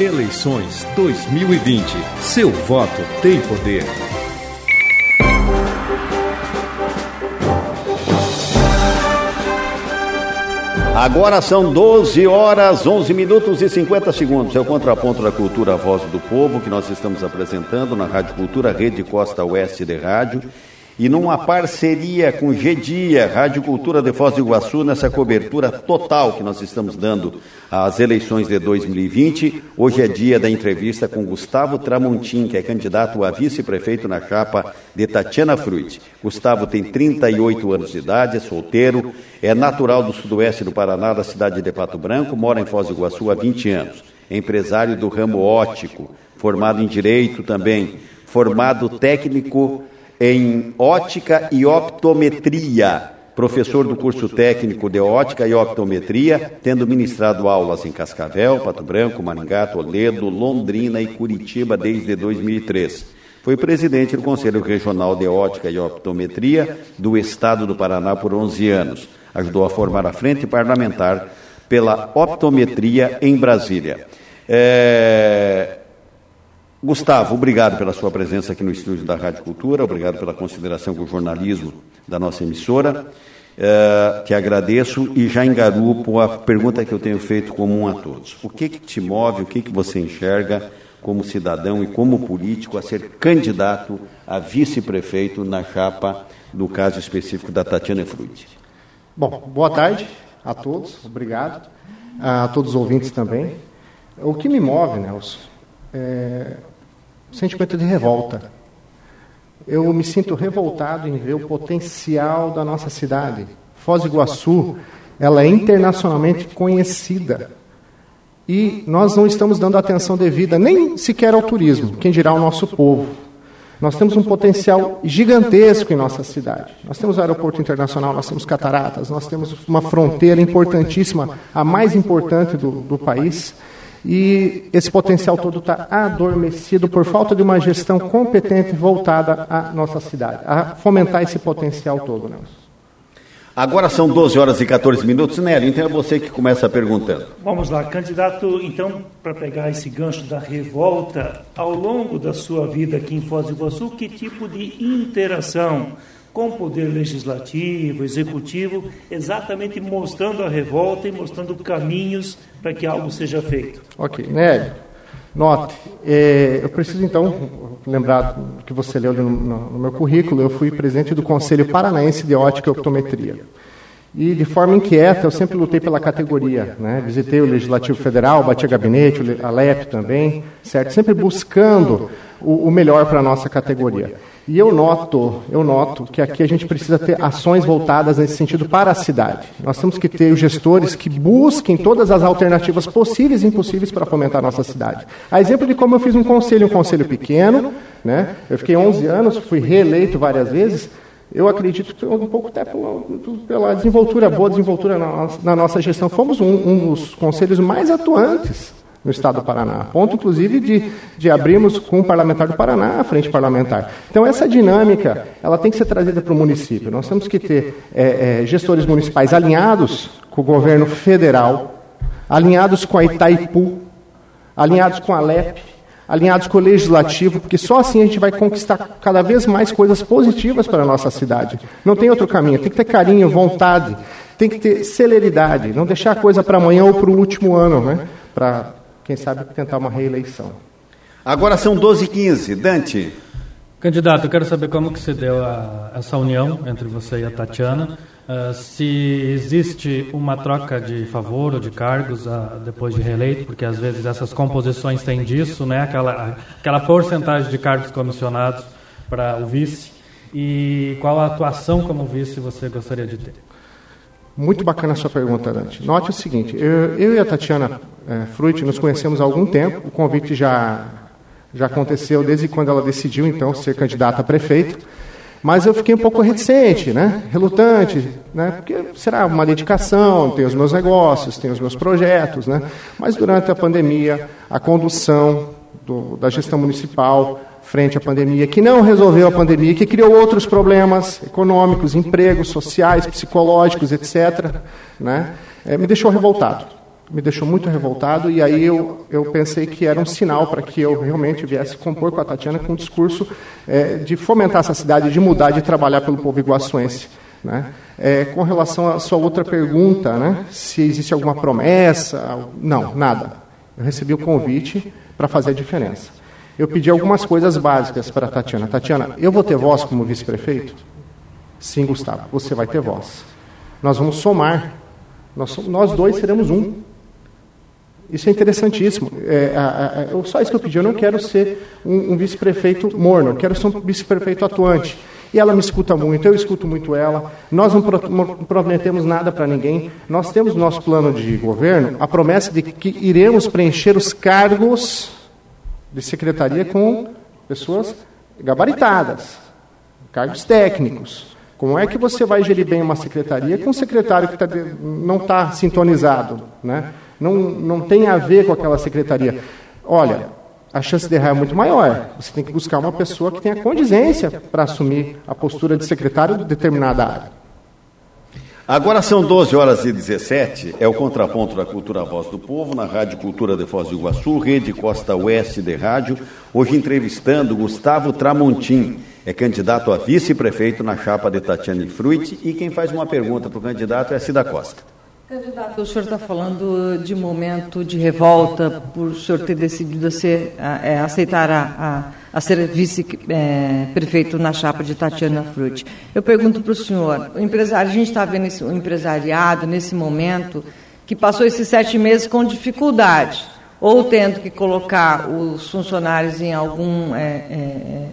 Eleições 2020. Seu voto tem poder. Agora são 12 horas, 11 minutos e 50 segundos. É o contraponto da Cultura Voz do Povo que nós estamos apresentando na Rádio Cultura Rede Costa Oeste de Rádio e numa parceria com GDIA, Rádio Cultura de Foz do Iguaçu, nessa cobertura total que nós estamos dando às eleições de 2020. Hoje é dia da entrevista com Gustavo Tramontim, que é candidato a vice-prefeito na chapa de Tatiana Fruit. Gustavo tem 38 anos de idade, é solteiro, é natural do sudoeste do Paraná, da cidade de Pato Branco, mora em Foz do Iguaçu há 20 anos. É empresário do ramo ótico, formado em direito também, formado técnico em ótica e optometria, professor do curso técnico de ótica e optometria, tendo ministrado aulas em Cascavel, Pato Branco, Maringá, Toledo, Londrina e Curitiba desde 2003. Foi presidente do Conselho Regional de Ótica e Optometria do Estado do Paraná por 11 anos. Ajudou a formar a frente parlamentar pela optometria em Brasília. É, Gustavo, obrigado pela sua presença aqui no estúdio da Rádio Cultura, obrigado pela consideração com o jornalismo da nossa emissora. Uh, te agradeço e já engarupo a pergunta que eu tenho feito comum a todos. O que, que te move, o que, que você enxerga como cidadão e como político a ser candidato a vice-prefeito na chapa, no caso específico da Tatiana Fruit? Bom, boa tarde a todos, obrigado. A todos os ouvintes também. O que me move, Nelson, é, sentimento de revolta. Eu me sinto revoltado em ver o potencial da nossa cidade. Foz do Iguaçu, ela é internacionalmente conhecida. E nós não estamos dando atenção devida nem sequer ao turismo, quem dirá o nosso povo. Nós temos um potencial gigantesco em nossa cidade. Nós temos aeroporto internacional, nós temos cataratas, nós temos uma fronteira importantíssima, a mais importante do, do país. E esse potencial todo está adormecido por falta de uma gestão competente voltada à nossa cidade, a fomentar esse potencial todo, Nelson. Agora são 12 horas e 14 minutos, Nélio, então é você que começa perguntando. Vamos lá, candidato, então, para pegar esse gancho da revolta, ao longo da sua vida aqui em Foz do Iguaçu, que tipo de interação com poder legislativo, executivo, exatamente mostrando a revolta e mostrando caminhos para que algo seja feito. Ok, Nélio, note, é, eu preciso então lembrar que você leu no, no, meu currículo, eu fui presidente do Conselho Paranaense de Ótica e Optometria. E de forma inquieta, eu sempre lutei pela categoria. Né? Visitei o Legislativo Federal, bati a gabinete, a LEP também, certo? Sempre buscando o, o melhor para a nossa categoria. E eu noto, eu noto que aqui a gente precisa ter ações voltadas nesse sentido para a cidade. Nós temos que ter os gestores que busquem todas as alternativas possíveis e impossíveis para fomentar a nossa cidade. A exemplo de como eu fiz um conselho, um conselho pequeno, né? Eu fiquei 11 anos, fui reeleito várias vezes. Eu acredito que um pouco até pela, desenvoltura, boa desenvoltura na, na nossa gestão. Fomos um, um dos conselhos mais atuantes no estado do Paraná. Ponto, inclusive, de, de abrirmos com o parlamentar do Paraná a frente parlamentar. Então, essa dinâmica ela tem que ser trazida para o município. Nós temos que ter é, é, gestores municipais alinhados com o governo federal, alinhados com a Itaipu, alinhados com a LEP, alinhados com o legislativo, porque só assim a gente vai conquistar cada vez mais coisas positivas para a nossa cidade. Não tem outro caminho, tem que ter carinho, vontade, tem que ter celeridade, não deixar a coisa para amanhã ou para o último ano, né? Para quem sabe tentar uma reeleição. Agora são 12 e 15 Dante. Candidato, eu quero saber como que se deu a, essa união entre você e a Tatiana. Uh, se existe uma troca de favor ou de cargos uh, depois de reeleito, porque às vezes essas composições têm disso, né? aquela, aquela porcentagem de cargos comissionados para o vice. E qual a atuação como vice você gostaria de ter? Muito bacana a sua pergunta, Dante. Note o seguinte: eu, eu e a Tatiana é, Fruit nos conhecemos há algum tempo, o convite já, já aconteceu desde quando ela decidiu, então, ser candidata a prefeito. Mas eu fiquei um pouco reticente, né? relutante, né? porque será uma dedicação, tenho os meus negócios, tenho os meus projetos. Né? Mas durante a pandemia, a condução do, da gestão municipal frente à pandemia, que não resolveu a pandemia, que criou outros problemas econômicos, empregos, sociais, psicológicos, etc., né? É, me deixou revoltado. me deixou muito revoltado e aí eu, eu pensei que era um sinal para que eu realmente viesse compor com a Tatiana com um discurso é, de fomentar essa cidade, de mudar, de trabalhar pelo povo iguaçuense. Né? É, com relação à sua outra pergunta, né, se existe alguma promessa, não, nada. Eu recebi o convite para fazer a diferença. Eu pedi algumas coisas básicas para a Tatiana. Tatiana, eu vou ter voz como vice-prefeito? Sim, Gustavo, você vai ter voz. Nós vamos somar. Nós, nós dois seremos um. Isso é interessantíssimo. É, a, a, só isso que eu pedi. Eu não quero ser um, um vice-prefeito morno, eu quero ser um vice-prefeito atuante. E ela me escuta muito, eu escuto muito ela. Nós não prometemos nada para ninguém. Nós temos no nosso plano de governo a promessa de que iremos preencher os cargos de secretaria com pessoas gabaritadas, cargos técnicos. Como é que você vai gerir bem uma secretaria com um secretário que tá, não está sintonizado, né? não, não tem a ver com aquela secretaria? Olha, a chance de errar é muito maior. Você tem que buscar uma pessoa que tenha condizência para assumir a postura de secretário de determinada área. Agora são 12 horas e 17, é o contraponto da Cultura Voz do Povo, na Rádio Cultura de Foz do Iguaçu, Rede Costa Oeste de Rádio, hoje entrevistando Gustavo Tramontim, é candidato a vice-prefeito na chapa de Tatiane Fruit, e quem faz uma pergunta para o candidato é a Cida Costa. Candidato, o senhor está falando de momento de revolta por o senhor ter decidido ser, é, aceitar a, a, a ser vice-prefeito é, na chapa de Tatiana Frutti. Eu pergunto para o senhor, o empresário, a gente está vendo esse, o empresariado nesse momento que passou esses sete meses com dificuldade, ou tendo que colocar os funcionários em algum é, é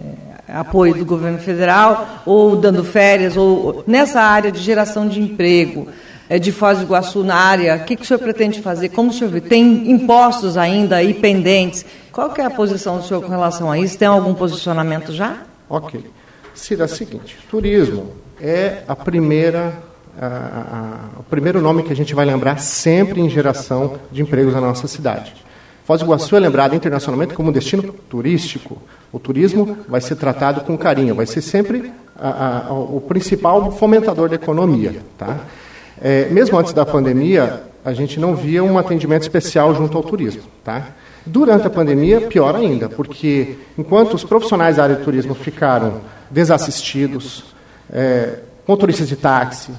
apoio do governo federal, ou dando férias, ou nessa área de geração de emprego. É, de Foz do Iguaçu na área, o que, que o senhor pretende fazer? Como o senhor vê? Tem impostos ainda aí pendentes? Qual que é a posição do senhor com relação a isso? Tem algum posicionamento já? Ok. Cida, é o seguinte, turismo é a primeira, a, a, o primeiro nome que a gente vai lembrar sempre em geração de empregos na nossa cidade. Foz do Iguaçu é lembrado internacionalmente como destino turístico. O turismo vai ser tratado com carinho, vai ser sempre a, o principal fomentador da economia. Tá? É, mesmo antes da pandemia, a gente não via um atendimento especial junto ao turismo. Tá? Durante a pandemia, pior ainda, porque enquanto os profissionais da área de turismo ficaram desassistidos, é, motoristas de táxi,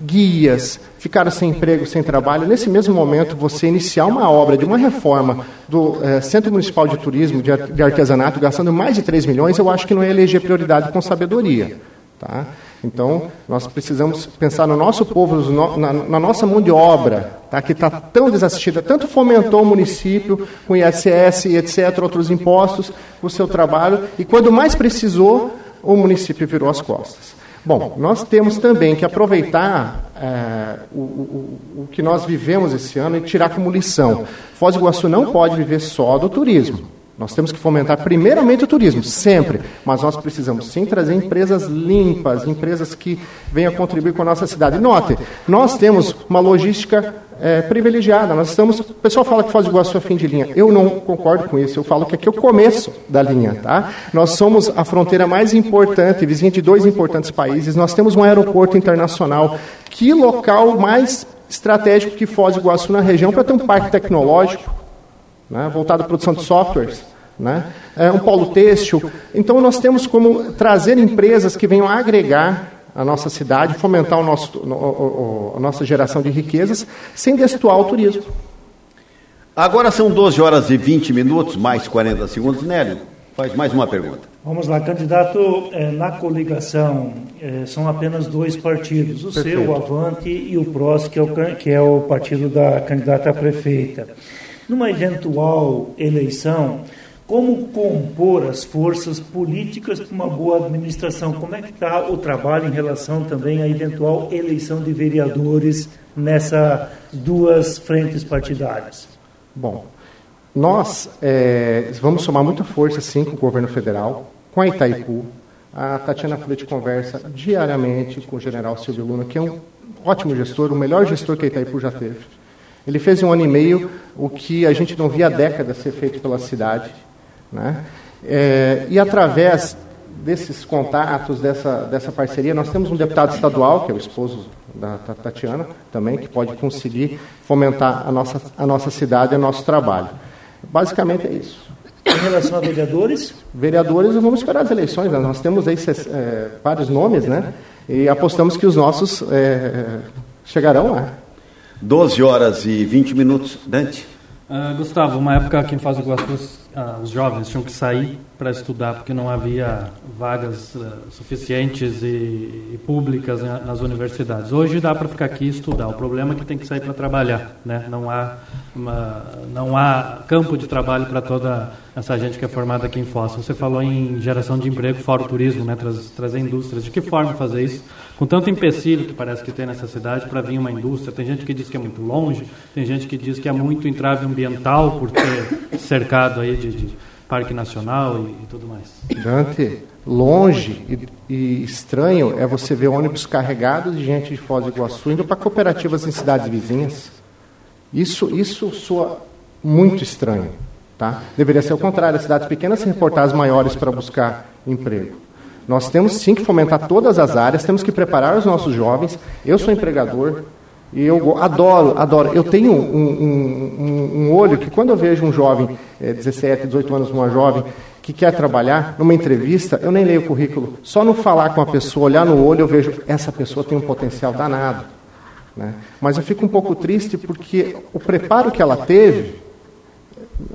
guias, ficaram sem emprego, sem trabalho. Nesse mesmo momento, você iniciar uma obra de uma reforma do é, Centro Municipal de Turismo de, de Artesanato, gastando mais de 3 milhões, eu acho que não é eleger prioridade com sabedoria. Tá? Então, nós precisamos pensar no nosso povo, na, na nossa mão de obra, tá? que está tão desassistida. Tanto fomentou o município com ISS, etc., outros impostos, o seu trabalho, e quando mais precisou, o município virou as costas. Bom, nós temos também que aproveitar é, o, o, o, que nós vivemos esse ano e tirar como lição. Foz do Iguaçu não pode viver só do turismo. Nós temos que fomentar primeiramente o turismo, sempre, mas nós precisamos sim trazer empresas limpas, empresas que venham contribuir com a nossa cidade. Note, nós temos uma logística é, privilegiada. Nós estamos, o pessoal fala que Foz do Iguaçu é fim de linha. Eu não concordo com isso. Eu falo que aqui é o começo da linha, tá? Nós somos a fronteira mais importante, vizinha de dois importantes países. Nós temos um aeroporto internacional. Que local mais estratégico que Foz do Iguaçu na região para ter um parque tecnológico? Né, voltado à produção de softwares, né, é um polo têxtil. Então, nós temos como trazer empresas que venham agregar a nossa cidade, fomentar o nosso, o, o, a nossa geração de riquezas, sem destoar o turismo. Agora são 12 horas e 20 minutos, mais 40 segundos. Nélio, faz mais uma pergunta. Vamos lá, candidato, é, na coligação é, são apenas dois partidos, o Perfeito. seu, o Avante, e o PROS, que é o, que é o partido da candidata a prefeita. Numa eventual eleição, como compor as forças políticas para uma boa administração? Como é que está o trabalho em relação também à eventual eleição de vereadores nessas duas frentes partidárias? Bom, nós é, vamos somar muita força, sim, com o governo federal, com a Itaipu. A Tatiana Flete conversa diariamente com o general Silvio Luna, que é um ótimo gestor, o melhor gestor que a Itaipu já teve. Ele fez em um ano e meio o que a gente não via há décadas ser feito pela cidade. Né? É, e através desses contatos, dessa, dessa parceria, nós temos um deputado estadual, que é o esposo da Tatiana, também, que pode conseguir fomentar a nossa, a nossa cidade e o nosso trabalho. Basicamente é isso. Em relação a vereadores? Vereadores, vamos esperar as eleições. Né? Nós temos aí é, vários nomes, né? E apostamos que os nossos é, chegarão lá. 12 horas e 20 minutos. Dante? Uh, Gustavo, uma época aqui em Foz do Iguaçu, uh, os jovens tinham que sair para estudar porque não havia vagas uh, suficientes e, e públicas nas universidades. Hoje dá para ficar aqui e estudar. O problema é que tem que sair para trabalhar, né? Não há uma, não há campo de trabalho para toda essa gente que é formada aqui em Foz. Você falou em geração de emprego fora o turismo, né? Trazer, trazer indústrias. De que forma fazer isso? Com tanto empecilho que parece que tem nessa cidade para vir uma indústria. Tem gente que diz que é muito longe, tem gente que diz que é muito entrave ambiental por ter cercado aí de, de Parque Nacional e, e, tudo mais. Dante, longe e, e, estranho é você ver ônibus carregados de gente de Foz do Iguaçu indo para cooperativas em cidades vizinhas. Isso, isso soa muito estranho. Tá? Deveria ser o contrário, as cidades pequenas se reportar as maiores para buscar emprego. Nós temos sim que fomentar todas as áreas, temos que preparar os nossos jovens. Eu sou empregador e eu adoro, adoro. Eu tenho um, um, um, olho que quando eu vejo um jovem, é, 17, 18 anos, uma jovem, que quer trabalhar, numa entrevista, eu nem leio o currículo. Só no falar com a pessoa, olhar no olho, eu vejo, essa pessoa tem um potencial danado. Né? Mas eu fico um pouco triste porque o preparo que ela teve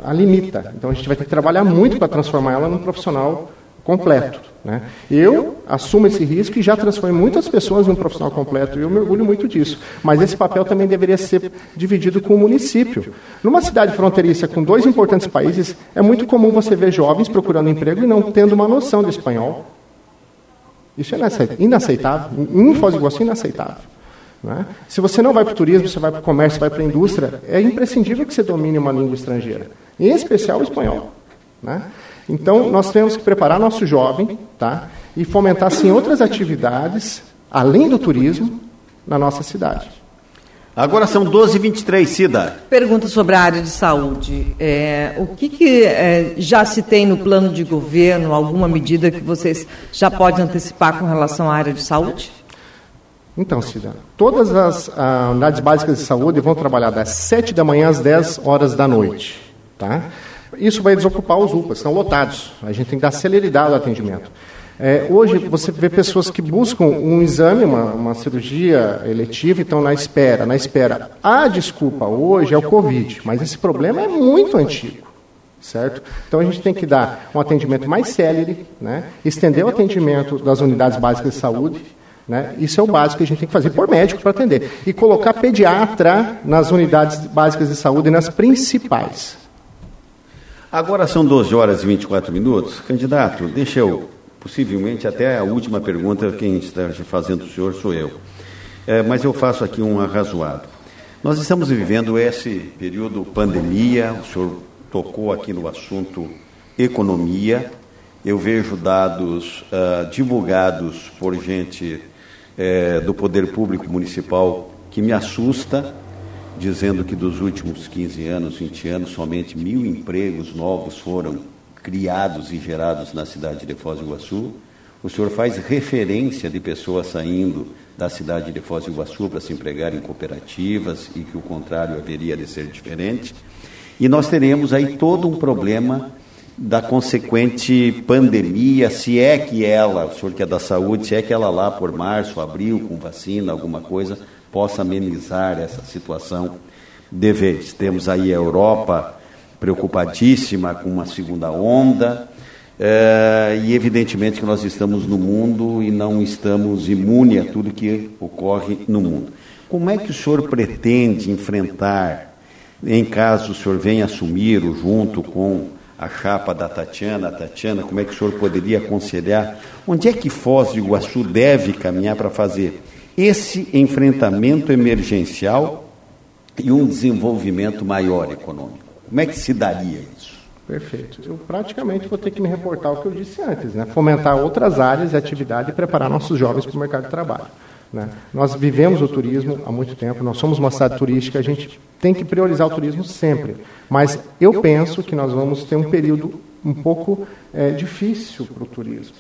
a limita. Então a gente vai ter que trabalhar muito para transformar ela num profissional completo. Né? Eu assumo esse risco e já transformei muitas pessoas em um profissional completo e eu me orgulho muito disso. Mas esse papel também deveria ser dividido com o município. Numa cidade fronteiriça com dois importantes países, é muito comum você ver jovens procurando emprego e não tendo uma noção de espanhol. Isso é inaceitável. Em Foz do Iguaçu, inaceitável. Né? Se você não vai para o turismo, você vai para o comércio, vai para a indústria, é imprescindível que você domine uma língua estrangeira, em especial o espanhol. Né? Então, nós temos que preparar nosso jovem tá? e fomentar, sim, outras atividades, além do turismo, na nossa cidade. Agora são 12h23, Cida. Pergunta sobre a área de saúde. É, o que, que é, já se tem no plano de governo, alguma medida que vocês já podem antecipar com relação à área de saúde? Então, Cida, todas as ah, unidades básicas de saúde vão trabalhar das 7 da manhã às 10 horas da noite. Tá? Isso vai desocupar os UPAs, estão lotados. A gente tem que dar celeridade ao atendimento. É, hoje você vê pessoas que buscam um exame, uma, uma cirurgia eletiva e estão na espera, na espera. A desculpa hoje é o Covid, mas esse problema é muito antigo. Certo? Então a gente tem que dar um atendimento mais célere, né? estender o atendimento das unidades básicas de saúde, né? Isso é o básico que a gente tem que fazer por médico para atender. E colocar pediatra nas unidades básicas de saúde, nas principais. Agora são 12 horas e 24 minutos. Candidato, deixa eu, possivelmente até a última pergunta, quem está fazendo o senhor sou eu. É, mas eu faço aqui um arrazoado. Nós estamos vivendo esse período pandemia, o senhor tocou aqui no assunto economia. Eu vejo dados uh, divulgados por gente é, do poder público municipal que me assusta, dizendo que dos últimos 15 anos, 20 anos, somente mil empregos novos foram criados e gerados na cidade de Foz do Iguaçu. O senhor faz referência de pessoas saindo da cidade de Foz do Iguaçu para se empregar em cooperativas e que o contrário haveria de ser diferente. E nós teremos aí todo um problema da consequente pandemia, se é que ela, o senhor que é da saúde, se é que ela lá por março, abril, com vacina, alguma coisa, possa amenizar essa situação de vez. Temos aí a Europa preocupadíssima com uma segunda onda, é, e evidentemente que nós estamos no mundo e não estamos imunes a tudo que ocorre no mundo. Como é que o senhor pretende enfrentar, em caso o senhor venha assumir, junto com a chapa da Tatiana. Tatiana, como é que o senhor poderia aconselhar? Onde é que Foz do Iguaçu deve caminhar para fazer esse enfrentamento emergencial e um desenvolvimento maior econômico? Como é que se daria isso? Perfeito. Eu praticamente vou ter que me reportar o que eu disse antes, né? Fomentar outras áreas de atividade e preparar nossos jovens para o mercado de trabalho. Né? Nós vivemos o turismo há muito tempo, nós somos uma cidade turística, a gente tem que priorizar o turismo sempre. Mas eu penso que nós vamos ter um período um pouco é, difícil para o turismo.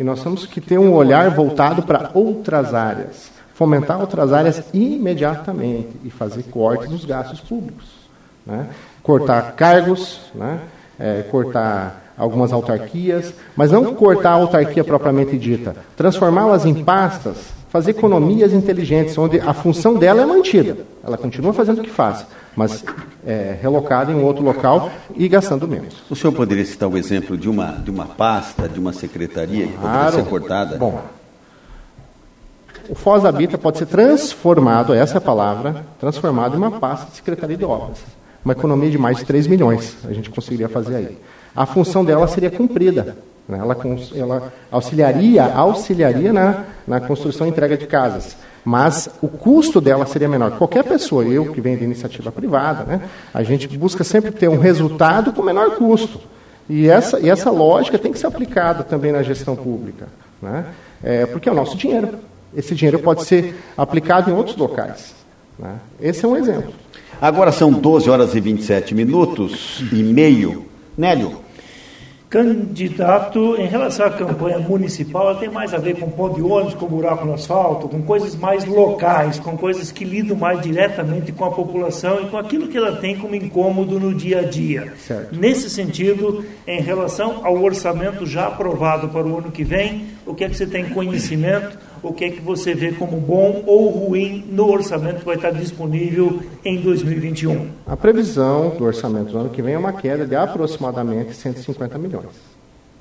E nós temos que ter um olhar voltado para outras áreas, fomentar outras áreas imediatamente e fazer cortes nos gastos públicos. Né? Cortar cargos, né? É, cortar algumas autarquias, mas não cortar a autarquia propriamente dita, transformá-las em pastas, fazer economias inteligentes, onde a função dela é mantida. Ela continua fazendo o que faz, mas é, relocada em um outro local e gastando menos. O senhor poderia citar o exemplo de uma, de uma pasta, de uma secretaria que poderia claro. ser cortada? Bom, o Foz Habita pode ser transformado, essa é a palavra, transformado em uma pasta de secretaria de obras. Uma economia de mais de 3 milhões a gente conseguiria fazer aí. A função dela seria cumprida. Né? Ela, ela auxiliaria, auxiliaria na, na construção e entrega de casas mas o custo dela seria menor. Qualquer pessoa, eu que venho de iniciativa privada, né, a gente busca sempre ter um resultado com menor custo. E essa, e essa lógica tem que ser aplicada também na gestão pública, né, é, porque é o nosso dinheiro. Esse dinheiro pode ser aplicado em outros locais. Né. Esse é um exemplo. Agora são 12 horas e 27 minutos e meio. Nélio, candidato, em relação à campanha municipal, ela tem mais a ver com pão de ônibus, com buraco no asfalto, com coisas mais locais, com coisas que lidam mais diretamente com a população e com aquilo que ela tem como incômodo no dia a dia. Certo. Nesse sentido, em relação ao orçamento já aprovado para o ano que vem, o que é que você tem conhecimento? O que é que você vê como bom ou ruim no orçamento que vai estar disponível em 2021? A previsão do orçamento do ano que vem é uma queda de aproximadamente 150 milhões.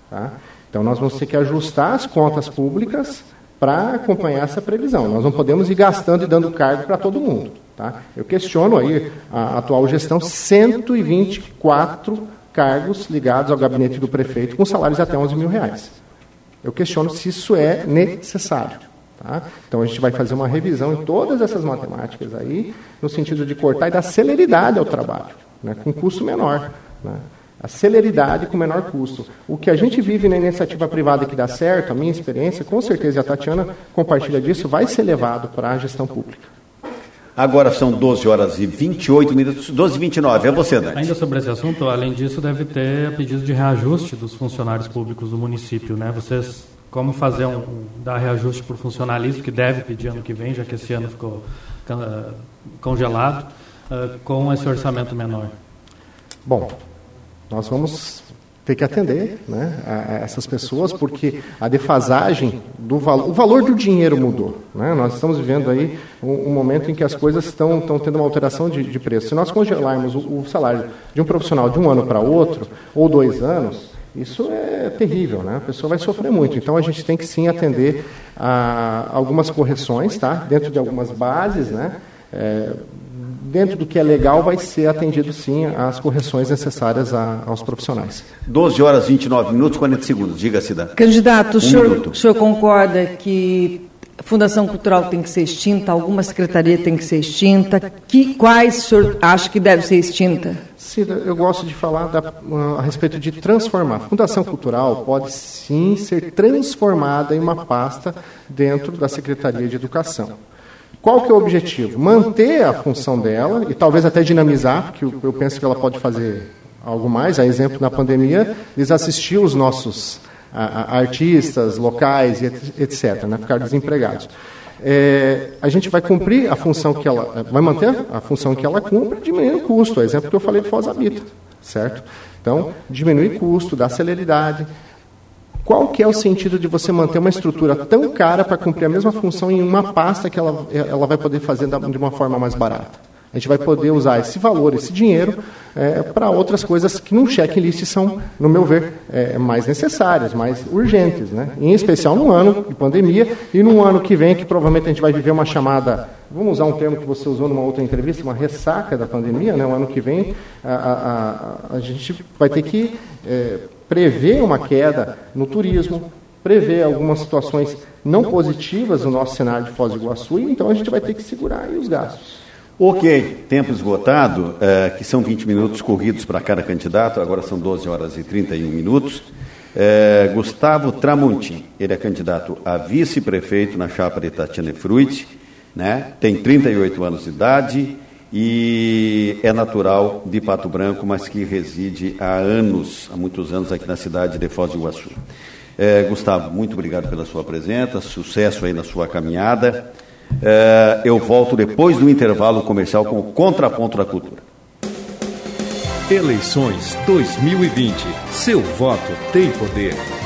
Tá? Então nós vamos ter que ajustar as contas públicas para acompanhar essa previsão. Nós não podemos ir gastando e dando cargo para todo mundo. Tá? Eu questiono aí a atual gestão 124 cargos ligados ao gabinete do prefeito com salários até 11 mil reais. Eu questiono se isso é necessário. Tá? Então a gente vai fazer uma revisão em todas essas matemáticas aí, no sentido de cortar e dar celeridade ao trabalho, né, com custo menor. Né? A celeridade com menor custo. O que a gente vive na iniciativa privada que dá certo, a minha experiência, com certeza, e a Tatiana compartilha disso, vai ser levado para a gestão pública. Agora são 12 horas e 28 minutos, 12 e 29. É você, Dante. Ainda sobre esse assunto, além disso, deve ter pedido de reajuste dos funcionários públicos do município, né? Vocês como fazer um, um dar reajuste para o funcionalismo, que deve pedir ano que vem, já que esse ano ficou uh, congelado, uh, com esse orçamento menor? Bom, nós vamos ter que atender né, a, essas pessoas, porque a defasagem do valor, o valor do dinheiro mudou. Né? Nós estamos vivendo aí um, um, momento em que as coisas estão, estão tendo uma alteração de, de preço. Se nós congelarmos o, o salário de um profissional de um ano para outro, ou dois anos, isso é terrível, né? A pessoa vai sofrer muito. Então a gente tem que sim atender a algumas correções, tá? Dentro de algumas bases, né? É, dentro do que é legal vai ser atendido sim as correções necessárias a, aos profissionais. 12 horas 29 minutos 40 segundos. Diga, Cida. Candidato, um o, senhor, o senhor concorda que a Fundação Cultural tem que ser extinta, alguma secretaria tem que ser extinta. Que, quais o senhor acha que deve ser extinta? Eu gosto de falar da, a respeito de transformar. A Fundação Cultural pode sim ser transformada em uma pasta dentro da Secretaria de Educação. Qual que é o objetivo? Manter a função dela e talvez até dinamizar, porque eu penso que ela pode fazer algo mais. A exemplo, na pandemia, eles assistiam os nossos a, a artistas locais, etc., né, ficar desempregados. É, a gente vai cumprir a função que ela, vai manter a função que ela cumpre, diminuindo o custo, exemplo que eu falei do Foz Habita, certo? Então, diminuir custo, dar celeridade. Qual que é o sentido de você manter uma estrutura tão cara para cumprir a mesma função em uma pasta que ela, ela vai poder fazer de uma forma mais barata? A gente vai poder usar esse valor, esse dinheiro, é, para outras coisas que num checklist são, no meu ver, é, mais necessárias, mais urgentes. Né? Em especial num ano de pandemia e num ano que vem, que provavelmente a gente vai viver uma chamada, vamos usar um termo que você usou numa outra entrevista, uma ressaca da pandemia. Né? O ano que vem a, a, a, gente vai ter que é, prever uma queda no turismo, prever algumas situações não positivas no nosso cenário de Foz do Iguaçu, e então a gente vai ter que segurar os gastos. Ok, tempo esgotado, é, que são 20 minutos corridos para cada candidato, agora são 12 horas e 31 minutos. É, Gustavo Tramontim, ele é candidato a vice-prefeito na chapa de Tatiana Fruit, né? tem 38 anos de idade e é natural de Pato Branco, mas que reside há anos, há muitos anos aqui na cidade de Foz do Iguaçu. É, Gustavo, muito obrigado pela sua presença, sucesso aí na sua caminhada. É, eu volto depois do intervalo comercial com o Contraponto da Cultura. Eleições 2020. Seu voto tem poder.